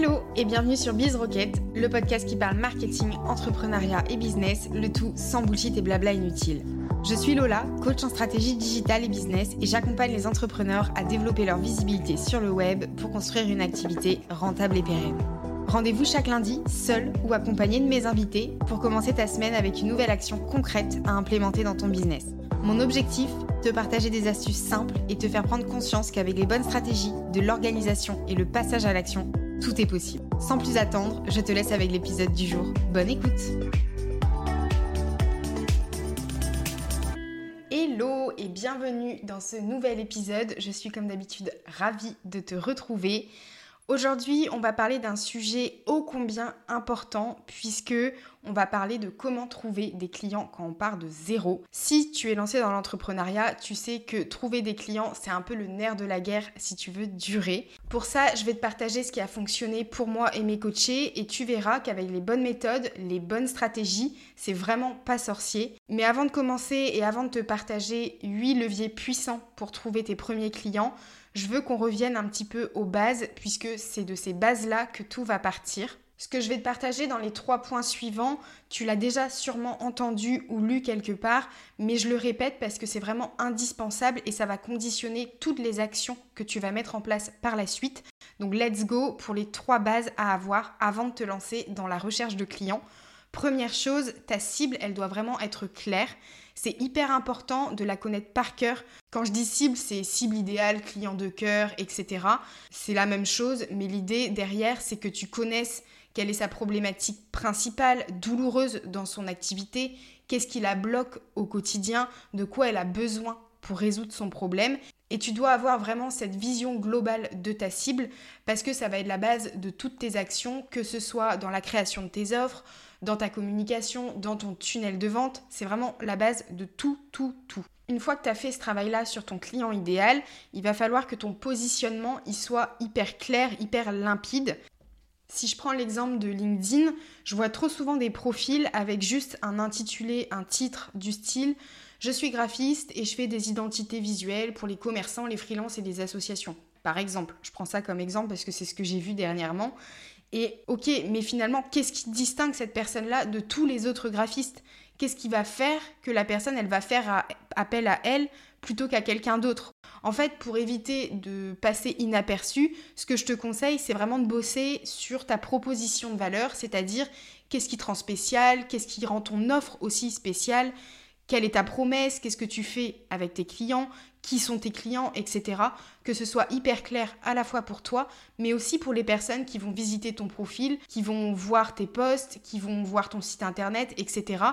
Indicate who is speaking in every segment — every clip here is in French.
Speaker 1: Hello et bienvenue sur Biz Rocket, le podcast qui parle marketing, entrepreneuriat et business, le tout sans bullshit et blabla inutile. Je suis Lola, coach en stratégie digitale et business et j'accompagne les entrepreneurs à développer leur visibilité sur le web pour construire une activité rentable et pérenne. Rendez-vous chaque lundi, seul ou accompagné de mes invités, pour commencer ta semaine avec une nouvelle action concrète à implémenter dans ton business. Mon objectif te partager des astuces simples et te faire prendre conscience qu'avec les bonnes stratégies, de l'organisation et le passage à l'action, tout est possible. Sans plus attendre, je te laisse avec l'épisode du jour. Bonne écoute Hello et bienvenue dans ce nouvel épisode. Je suis comme d'habitude ravie de te retrouver. Aujourd'hui, on va parler d'un sujet ô combien important puisque on va parler de comment trouver des clients quand on part de zéro. Si tu es lancé dans l'entrepreneuriat, tu sais que trouver des clients, c'est un peu le nerf de la guerre si tu veux durer. Pour ça, je vais te partager ce qui a fonctionné pour moi et mes coachés et tu verras qu'avec les bonnes méthodes, les bonnes stratégies, c'est vraiment pas sorcier. Mais avant de commencer et avant de te partager 8 leviers puissants pour trouver tes premiers clients, je veux qu'on revienne un petit peu aux bases, puisque c'est de ces bases-là que tout va partir. Ce que je vais te partager dans les trois points suivants, tu l'as déjà sûrement entendu ou lu quelque part, mais je le répète parce que c'est vraiment indispensable et ça va conditionner toutes les actions que tu vas mettre en place par la suite. Donc let's go pour les trois bases à avoir avant de te lancer dans la recherche de clients. Première chose, ta cible, elle doit vraiment être claire. C'est hyper important de la connaître par cœur. Quand je dis cible, c'est cible idéale, client de cœur, etc. C'est la même chose, mais l'idée derrière, c'est que tu connaisses quelle est sa problématique principale, douloureuse dans son activité, qu'est-ce qui la bloque au quotidien, de quoi elle a besoin pour résoudre son problème? Et tu dois avoir vraiment cette vision globale de ta cible parce que ça va être la base de toutes tes actions, que ce soit dans la création de tes offres, dans ta communication, dans ton tunnel de vente. C'est vraiment la base de tout, tout, tout. Une fois que tu as fait ce travail-là sur ton client idéal, il va falloir que ton positionnement il soit hyper clair, hyper limpide. Si je prends l'exemple de LinkedIn, je vois trop souvent des profils avec juste un intitulé, un titre du style Je suis graphiste et je fais des identités visuelles pour les commerçants, les freelances et les associations. Par exemple, je prends ça comme exemple parce que c'est ce que j'ai vu dernièrement. Et ok, mais finalement, qu'est-ce qui distingue cette personne-là de tous les autres graphistes? Qu'est-ce qui va faire que la personne, elle va faire appel à elle plutôt qu'à quelqu'un d'autre? En fait, pour éviter de passer inaperçu, ce que je te conseille, c'est vraiment de bosser sur ta proposition de valeur, c'est-à-dire qu'est-ce qui te rend spécial, qu'est-ce qui rend ton offre aussi spéciale, quelle est ta promesse, qu'est-ce que tu fais avec tes clients, qui sont tes clients, etc. Que ce soit hyper clair à la fois pour toi, mais aussi pour les personnes qui vont visiter ton profil, qui vont voir tes posts, qui vont voir ton site internet, etc.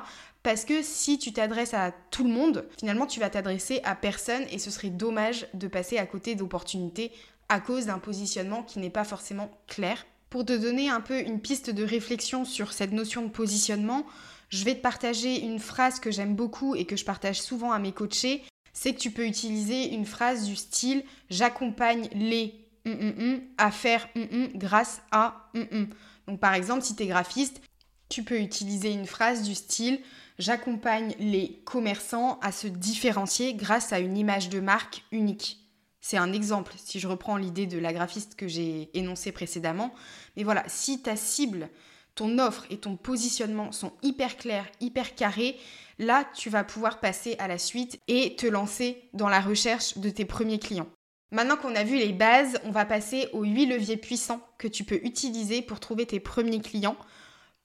Speaker 1: Parce que si tu t'adresses à tout le monde, finalement tu vas t'adresser à personne et ce serait dommage de passer à côté d'opportunités à cause d'un positionnement qui n'est pas forcément clair. Pour te donner un peu une piste de réflexion sur cette notion de positionnement, je vais te partager une phrase que j'aime beaucoup et que je partage souvent à mes coachés. C'est que tu peux utiliser une phrase du style j'accompagne les à faire grâce à Donc par exemple, si tu es graphiste, tu peux utiliser une phrase du style j'accompagne les commerçants à se différencier grâce à une image de marque unique. C'est un exemple, si je reprends l'idée de la graphiste que j'ai énoncée précédemment. Mais voilà, si ta cible, ton offre et ton positionnement sont hyper clairs, hyper carrés, là, tu vas pouvoir passer à la suite et te lancer dans la recherche de tes premiers clients. Maintenant qu'on a vu les bases, on va passer aux 8 leviers puissants que tu peux utiliser pour trouver tes premiers clients.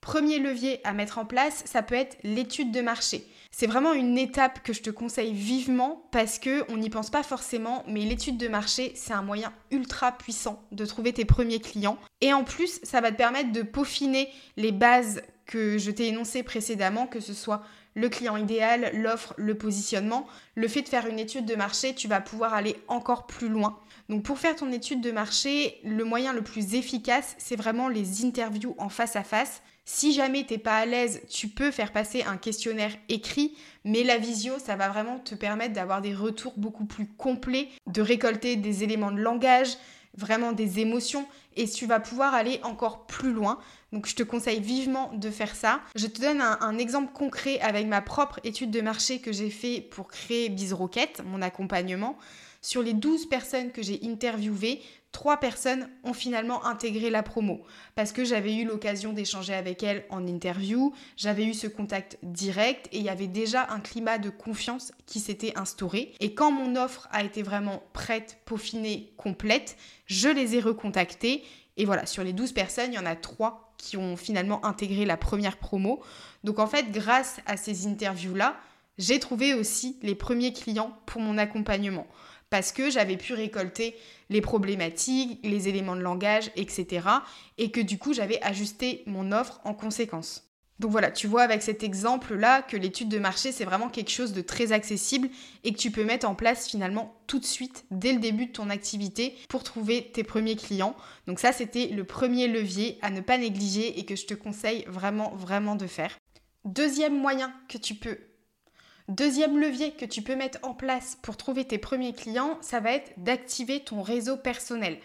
Speaker 1: Premier levier à mettre en place, ça peut être l'étude de marché. C'est vraiment une étape que je te conseille vivement parce que on n'y pense pas forcément, mais l'étude de marché, c'est un moyen ultra puissant de trouver tes premiers clients. Et en plus, ça va te permettre de peaufiner les bases que je t'ai énoncées précédemment, que ce soit le client idéal, l'offre, le positionnement. Le fait de faire une étude de marché, tu vas pouvoir aller encore plus loin. Donc pour faire ton étude de marché, le moyen le plus efficace, c'est vraiment les interviews en face à face. Si jamais t'es pas à l'aise, tu peux faire passer un questionnaire écrit, mais la visio, ça va vraiment te permettre d'avoir des retours beaucoup plus complets, de récolter des éléments de langage, vraiment des émotions, et tu vas pouvoir aller encore plus loin. Donc je te conseille vivement de faire ça. Je te donne un, exemple concret avec ma propre étude de marché que j'ai fait pour créer BizRocket, mon accompagnement. Sur les 12 personnes que j'ai interviewées, trois personnes ont finalement intégré la promo parce que j'avais eu l'occasion d'échanger avec elles en interview, j'avais eu ce contact direct et il y avait déjà un climat de confiance qui s'était instauré. Et quand mon offre a été vraiment prête, peaufinée, complète, je les ai recontactées et voilà, sur les 12 personnes, il y en a trois qui ont finalement intégré la première promo. Donc en fait, grâce à ces interviews-là, j'ai trouvé aussi les premiers clients pour mon accompagnement parce que j'avais pu récolter les problématiques, les éléments de langage, etc. Et que du coup, j'avais ajusté mon offre en conséquence. Donc voilà, tu vois avec cet exemple-là que l'étude de marché, c'est vraiment quelque chose de très accessible et que tu peux mettre en place finalement tout de suite, dès le début de ton activité, pour trouver tes premiers clients. Donc ça, c'était le premier levier à ne pas négliger et que je te conseille vraiment, vraiment de faire. Deuxième moyen que tu peux Deuxième levier que tu peux mettre en place pour trouver tes premiers clients, ça va être d'activer ton réseau personnel.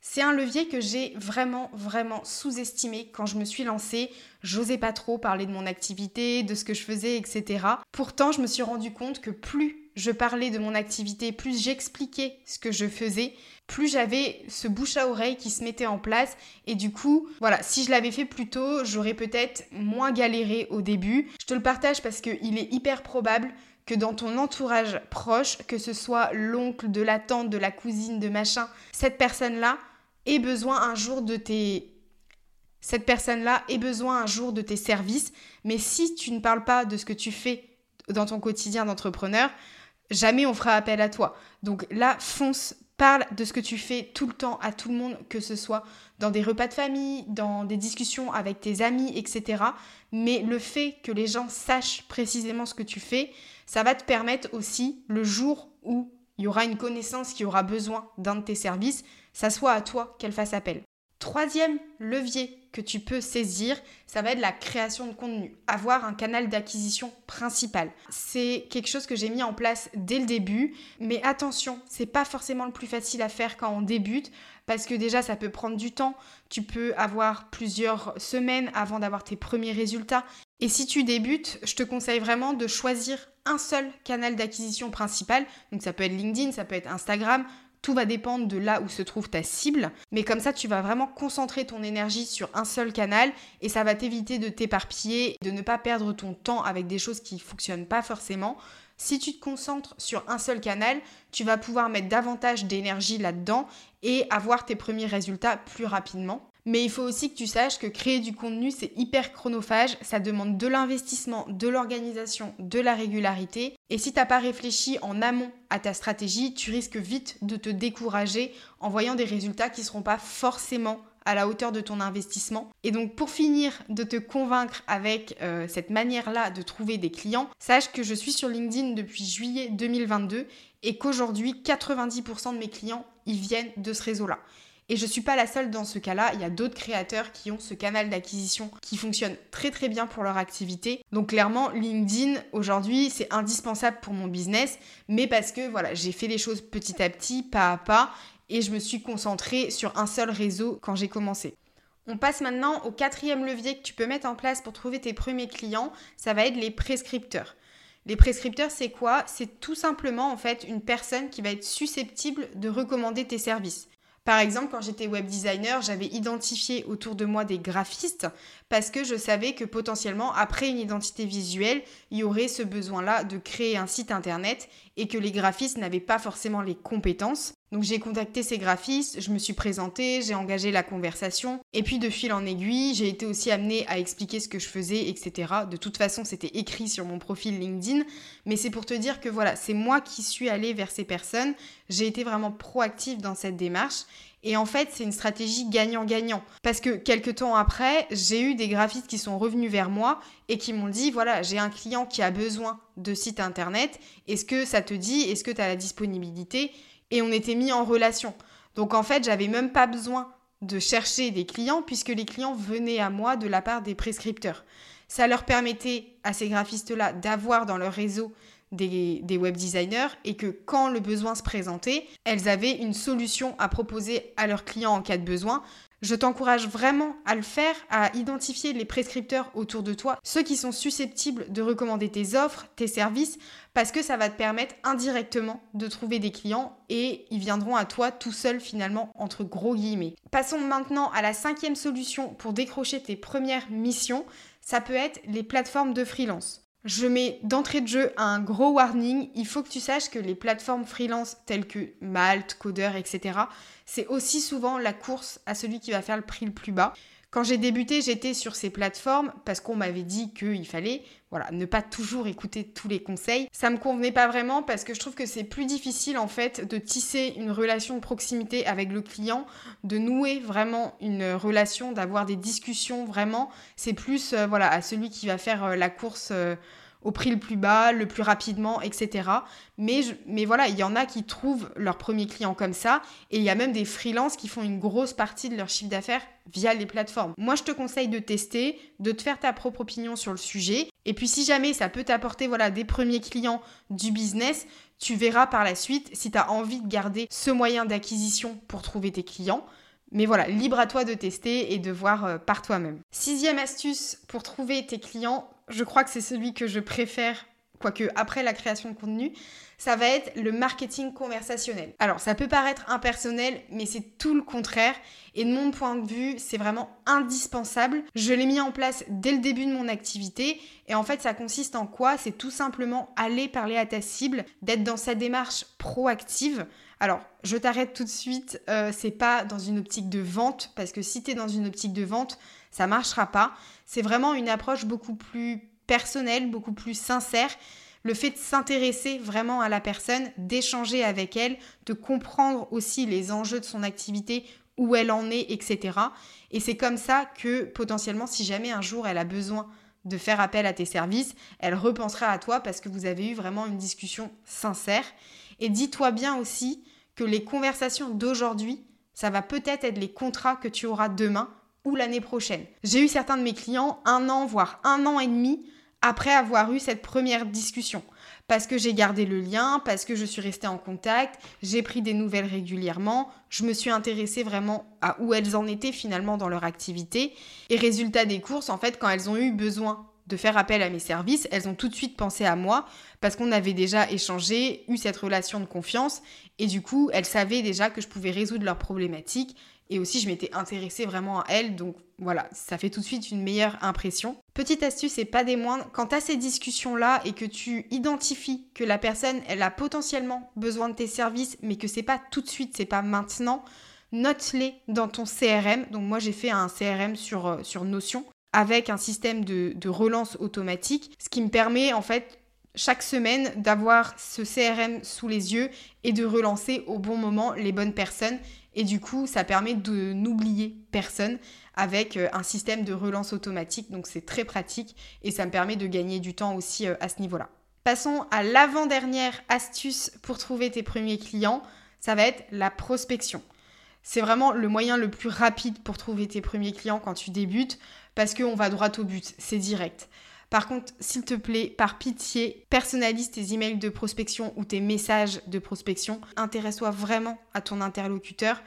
Speaker 1: C'est un levier que j'ai vraiment, vraiment sous-estimé quand je me suis lancée. J'osais pas trop parler de mon activité, de ce que je faisais, etc. Pourtant, je me suis rendu compte que plus je parlais de mon activité, plus j'expliquais ce que je faisais, plus j'avais ce bouche à oreille qui se mettait en place. Et du coup, voilà, si je l'avais fait plus tôt, j'aurais peut-être moins galéré au début. Je te le partage parce qu'il est hyper probable que dans ton entourage proche, que ce soit l'oncle, de la tante, de la cousine, de machin, cette personne-là ait besoin un jour de tes cette personne-là ait besoin un jour de tes services, mais si tu ne parles pas de ce que tu fais dans ton quotidien d'entrepreneur, jamais on fera appel à toi. Donc là, fonce, Parle de ce que tu fais tout le temps à tout le monde, que ce soit dans des repas de famille, dans des discussions avec tes amis, etc. Mais le fait que les gens sachent précisément ce que tu fais, ça va te permettre aussi, le jour où il y aura une connaissance qui aura besoin d'un de tes services, ça soit à toi qu'elle fasse appel. Troisième levier que tu peux saisir, ça va être la création de contenu. Avoir un canal d'acquisition principal. C'est quelque chose que j'ai mis en place dès le début, mais attention, c'est pas forcément le plus facile à faire quand on débute parce que déjà ça peut prendre du temps. Tu peux avoir plusieurs semaines avant d'avoir tes premiers résultats. Et si tu débutes, je te conseille vraiment de choisir un seul canal d'acquisition principal. Donc ça peut être LinkedIn, ça peut être Instagram, tout va dépendre de là où se trouve ta cible, mais comme ça tu vas vraiment concentrer ton énergie sur un seul canal et ça va t'éviter de t'éparpiller, de ne pas perdre ton temps avec des choses qui ne fonctionnent pas forcément. Si tu te concentres sur un seul canal, tu vas pouvoir mettre davantage d'énergie là-dedans et avoir tes premiers résultats plus rapidement. Mais il faut aussi que tu saches que créer du contenu, c'est hyper chronophage, ça demande de l'investissement, de l'organisation, de la régularité. Et si tu n'as pas réfléchi en amont à ta stratégie, tu risques vite de te décourager en voyant des résultats qui ne seront pas forcément à la hauteur de ton investissement. Et donc pour finir de te convaincre avec euh, cette manière-là de trouver des clients, sache que je suis sur LinkedIn depuis juillet 2022 et qu'aujourd'hui 90% de mes clients, ils viennent de ce réseau-là. Et je ne suis pas la seule dans ce cas-là, il y a d'autres créateurs qui ont ce canal d'acquisition qui fonctionne très très bien pour leur activité. Donc clairement, LinkedIn aujourd'hui, c'est indispensable pour mon business, mais parce que voilà, j'ai fait les choses petit à petit, pas à pas, et je me suis concentrée sur un seul réseau quand j'ai commencé. On passe maintenant au quatrième levier que tu peux mettre en place pour trouver tes premiers clients, ça va être les prescripteurs. Les prescripteurs, c'est quoi? C'est tout simplement en fait une personne qui va être susceptible de recommander tes services. Par exemple, quand j'étais web designer, j'avais identifié autour de moi des graphistes parce que je savais que potentiellement, après une identité visuelle, il y aurait ce besoin-là de créer un site internet et que les graphistes n'avaient pas forcément les compétences. Donc j'ai contacté ces graphistes, je me suis présentée, j'ai engagé la conversation, et puis de fil en aiguille, j'ai été aussi amenée à expliquer ce que je faisais, etc. De toute façon, c'était écrit sur mon profil LinkedIn, mais c'est pour te dire que voilà, c'est moi qui suis allée vers ces personnes, j'ai été vraiment proactive dans cette démarche, et en fait, c'est une stratégie gagnant-gagnant. Parce que quelques temps après, j'ai eu des graphistes qui sont revenus vers moi et qui m'ont dit, voilà, j'ai un client qui a besoin de site internet, est-ce que ça te dit, est-ce que tu as la disponibilité? Et on était mis en relation. Donc en fait, j'avais même pas besoin de chercher des clients puisque les clients venaient à moi de la part des prescripteurs. Ça leur permettait à ces graphistes-là d'avoir dans leur réseau des, web designers et que quand le besoin se présentait, elles avaient une solution à proposer à leurs clients en cas de besoin. Je t'encourage vraiment à le faire, à identifier les prescripteurs autour de toi, ceux qui sont susceptibles de recommander tes offres, tes services, parce que ça va te permettre indirectement de trouver des clients et ils viendront à toi tout seuls finalement entre gros guillemets. Passons maintenant à la cinquième solution pour décrocher tes premières missions, ça peut être les plateformes de freelance. Je mets d'entrée de jeu un gros warning. Il faut que tu saches que les plateformes freelance telles que Malte, Coder, etc., c'est aussi souvent la course à celui qui va faire le prix le plus bas. Quand j'ai débuté, j'étais sur ces plateformes parce qu'on m'avait dit qu'il fallait voilà, ne pas toujours écouter tous les conseils. Ça me convenait pas vraiment parce que je trouve que c'est plus difficile en fait de tisser une relation de proximité avec le client, de nouer vraiment une relation, d'avoir des discussions vraiment. C'est plus euh, voilà à celui qui va faire euh, la course euh, au prix le plus bas, le plus rapidement, etc. Mais, voilà, il y en a qui trouvent leur premier client comme ça, et il y a même des freelances qui font une grosse partie de leur chiffre d'affaires via les plateformes. Moi, je te conseille de tester, de te faire ta propre opinion sur le sujet, et puis si jamais ça peut t'apporter voilà, des premiers clients du business, tu verras par la suite si tu as envie de garder ce moyen d'acquisition pour trouver tes clients. Mais voilà, libre à toi de tester et de voir euh, par toi-même. Sixième astuce pour trouver tes clients, je crois que c'est celui que je préfère, quoique après la création de contenu, ça va être le marketing conversationnel. Alors, ça peut paraître impersonnel, mais c'est tout le contraire. Et de mon point de vue, c'est vraiment indispensable. Je l'ai mis en place dès le début de mon activité. Et en fait, ça consiste en quoi? C'est tout simplement aller parler à ta cible, d'être dans sa démarche proactive. Alors, je t'arrête tout de suite, euh, c'est pas dans une optique de vente, parce que si tu es dans une optique de vente, ça marchera pas. C'est vraiment une approche beaucoup plus personnelle, beaucoup plus sincère. Le fait de s'intéresser vraiment à la personne, d'échanger avec elle, de comprendre aussi les enjeux de son activité, où elle en est, etc. Et c'est comme ça que potentiellement, si jamais un jour elle a besoin de faire appel à tes services, elle repensera à toi parce que vous avez eu vraiment une discussion sincère. Et dis-toi bien aussi que les conversations d'aujourd'hui, ça va peut-être être les contrats que tu auras demain ou l'année prochaine. J'ai eu certains de mes clients un an, voire un an et demi après avoir eu cette première discussion. Parce que j'ai gardé le lien, parce que je suis restée en contact, j'ai pris des nouvelles régulièrement, je me suis intéressée vraiment à où elles en étaient finalement dans leur activité. Et résultat des courses, en fait, quand elles ont eu besoin de faire appel à mes services, elles ont tout de suite pensé à moi parce qu'on avait déjà échangé, eu cette relation de confiance et du coup, elles savaient déjà que je pouvais résoudre leurs problématiques et aussi je m'étais intéressée vraiment à elles donc voilà, ça fait tout de suite une meilleure impression. Petite astuce et pas des moindres, quand tu ces discussions-là et que tu identifies que la personne, elle a potentiellement besoin de tes services mais que c'est pas tout de suite, c'est pas maintenant, note-les dans ton CRM. Donc moi j'ai fait un CRM sur, euh, sur Notion avec un système de, relance automatique, ce qui me permet en fait chaque semaine d'avoir ce CRM sous les yeux et de relancer au bon moment les bonnes personnes. Et du coup, ça permet de n'oublier personne avec euh, un système de relance automatique. Donc c'est très pratique et ça me permet de gagner du temps aussi euh, à ce niveau-là. Passons à l'avant-dernière astuce pour trouver tes premiers clients. Ça va être la prospection. C'est vraiment le moyen le plus rapide pour trouver tes premiers clients quand tu débutes parce qu'on va droit au but, c'est direct. Par contre, s'il te plaît, par pitié, personnalise tes emails de prospection ou tes messages de prospection. Intéresse-toi vraiment à ton interlocuteur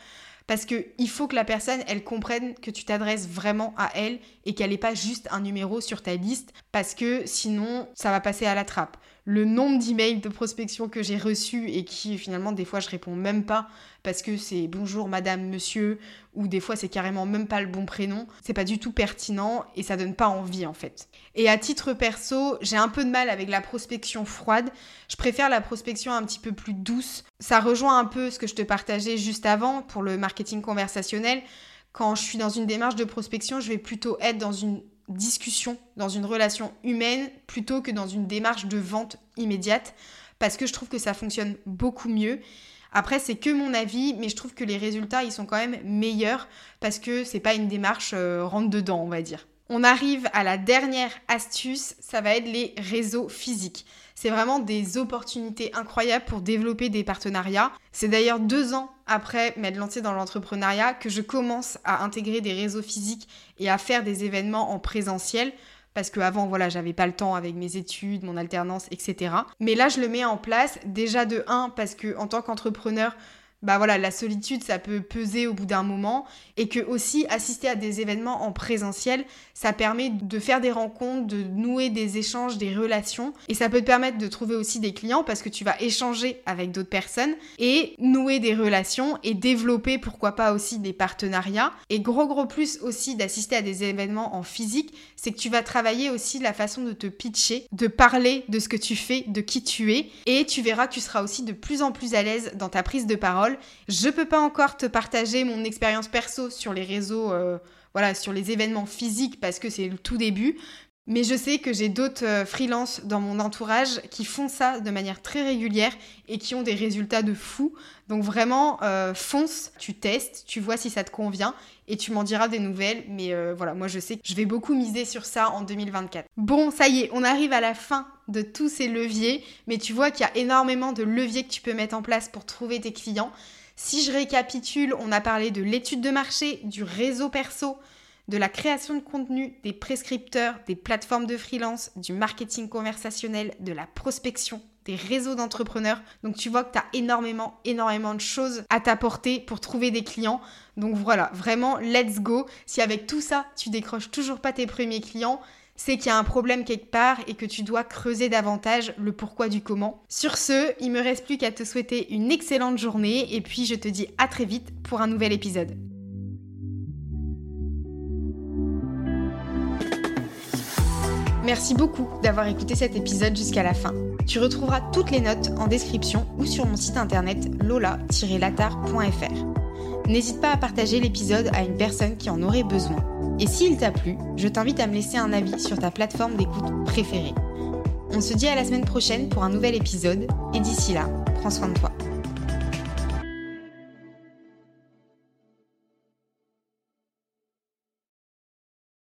Speaker 1: parce qu'il faut que la personne, elle comprenne que tu t'adresses vraiment à elle et qu'elle n'est pas juste un numéro sur ta liste parce que sinon, ça va passer à la trappe. Le nombre d'emails de prospection que j'ai reçus et qui finalement des fois je réponds même pas parce que c'est bonjour madame, monsieur, ou des fois c'est carrément même pas le bon prénom, c'est pas du tout pertinent et ça donne pas envie en fait. Et à titre perso, j'ai un peu de mal avec la prospection froide. Je préfère la prospection un petit peu plus douce. Ça rejoint un peu ce que je te partageais juste avant pour le marketing conversationnel. Quand je suis dans une démarche de prospection, je vais plutôt être dans une discussion, dans une relation humaine, plutôt que dans une démarche de vente immédiate, parce que je trouve que ça fonctionne beaucoup mieux. Après, c'est que mon avis, mais je trouve que les résultats, ils sont quand même meilleurs parce que c'est pas une démarche euh, rentre dedans, on va dire. On arrive à la dernière astuce, ça va être les réseaux physiques. C'est vraiment des opportunités incroyables pour développer des partenariats. C'est d'ailleurs deux ans après m'être lancée dans l'entrepreneuriat que je commence à intégrer des réseaux physiques et à faire des événements en présentiel parce qu'avant, voilà, j'avais pas le temps avec mes études, mon alternance, etc. Mais là, je le mets en place déjà de 1 parce que en tant qu'entrepreneur, bah voilà, la solitude, ça peut peser au bout d'un moment et que aussi assister à des événements en présentiel, ça permet de faire des rencontres, de nouer des échanges, des relations et ça peut te permettre de trouver aussi des clients parce que tu vas échanger avec d'autres personnes et nouer des relations et développer pourquoi pas aussi des partenariats. Et gros gros plus aussi d'assister à des événements en physique, c'est que tu vas travailler aussi la façon de te pitcher, de parler de ce que tu fais, de qui tu es et tu verras que tu seras aussi de plus en plus à l'aise dans ta prise de parole je peux pas encore te partager mon expérience perso sur les réseaux, euh, voilà, sur les événements physiques parce que c'est le tout début. Mais je sais que j'ai d'autres euh, freelances dans mon entourage qui font ça de manière très régulière et qui ont des résultats de fou. Donc vraiment, euh, fonce, tu testes, tu vois si ça te convient et tu m'en diras des nouvelles. Mais voilà, moi je sais que je vais beaucoup miser sur ça en 2024. Bon, ça y est, on arrive à la fin de tous ces leviers, mais tu vois qu'il y a énormément de leviers que tu peux mettre en place pour trouver tes clients. Si je récapitule, on a parlé de l'étude de marché, du réseau perso, de la création de contenu, des prescripteurs, des plateformes de freelance, du marketing conversationnel, de la prospection, des réseaux d'entrepreneurs. Donc tu vois que tu as énormément, énormément de choses à t'apporter pour trouver des clients. Donc voilà, vraiment, let's go. Si avec tout ça, tu décroches toujours pas tes premiers clients, c'est qu'il y a un problème quelque part et que tu dois creuser davantage le pourquoi du comment. Sur ce, il me reste plus qu'à te souhaiter une excellente journée et puis je te dis à très vite pour un nouvel épisode. Merci beaucoup d'avoir écouté cet épisode jusqu'à la fin. Tu retrouveras toutes les notes en description ou sur mon site internet lola-latar.fr. N'hésite pas à partager l'épisode à une personne qui en aurait besoin. Et s'il t'a plu, je t'invite à me laisser un avis sur ta plateforme d'écoute préférée. On se dit à la semaine prochaine pour un nouvel épisode, et d'ici là, prends soin de toi.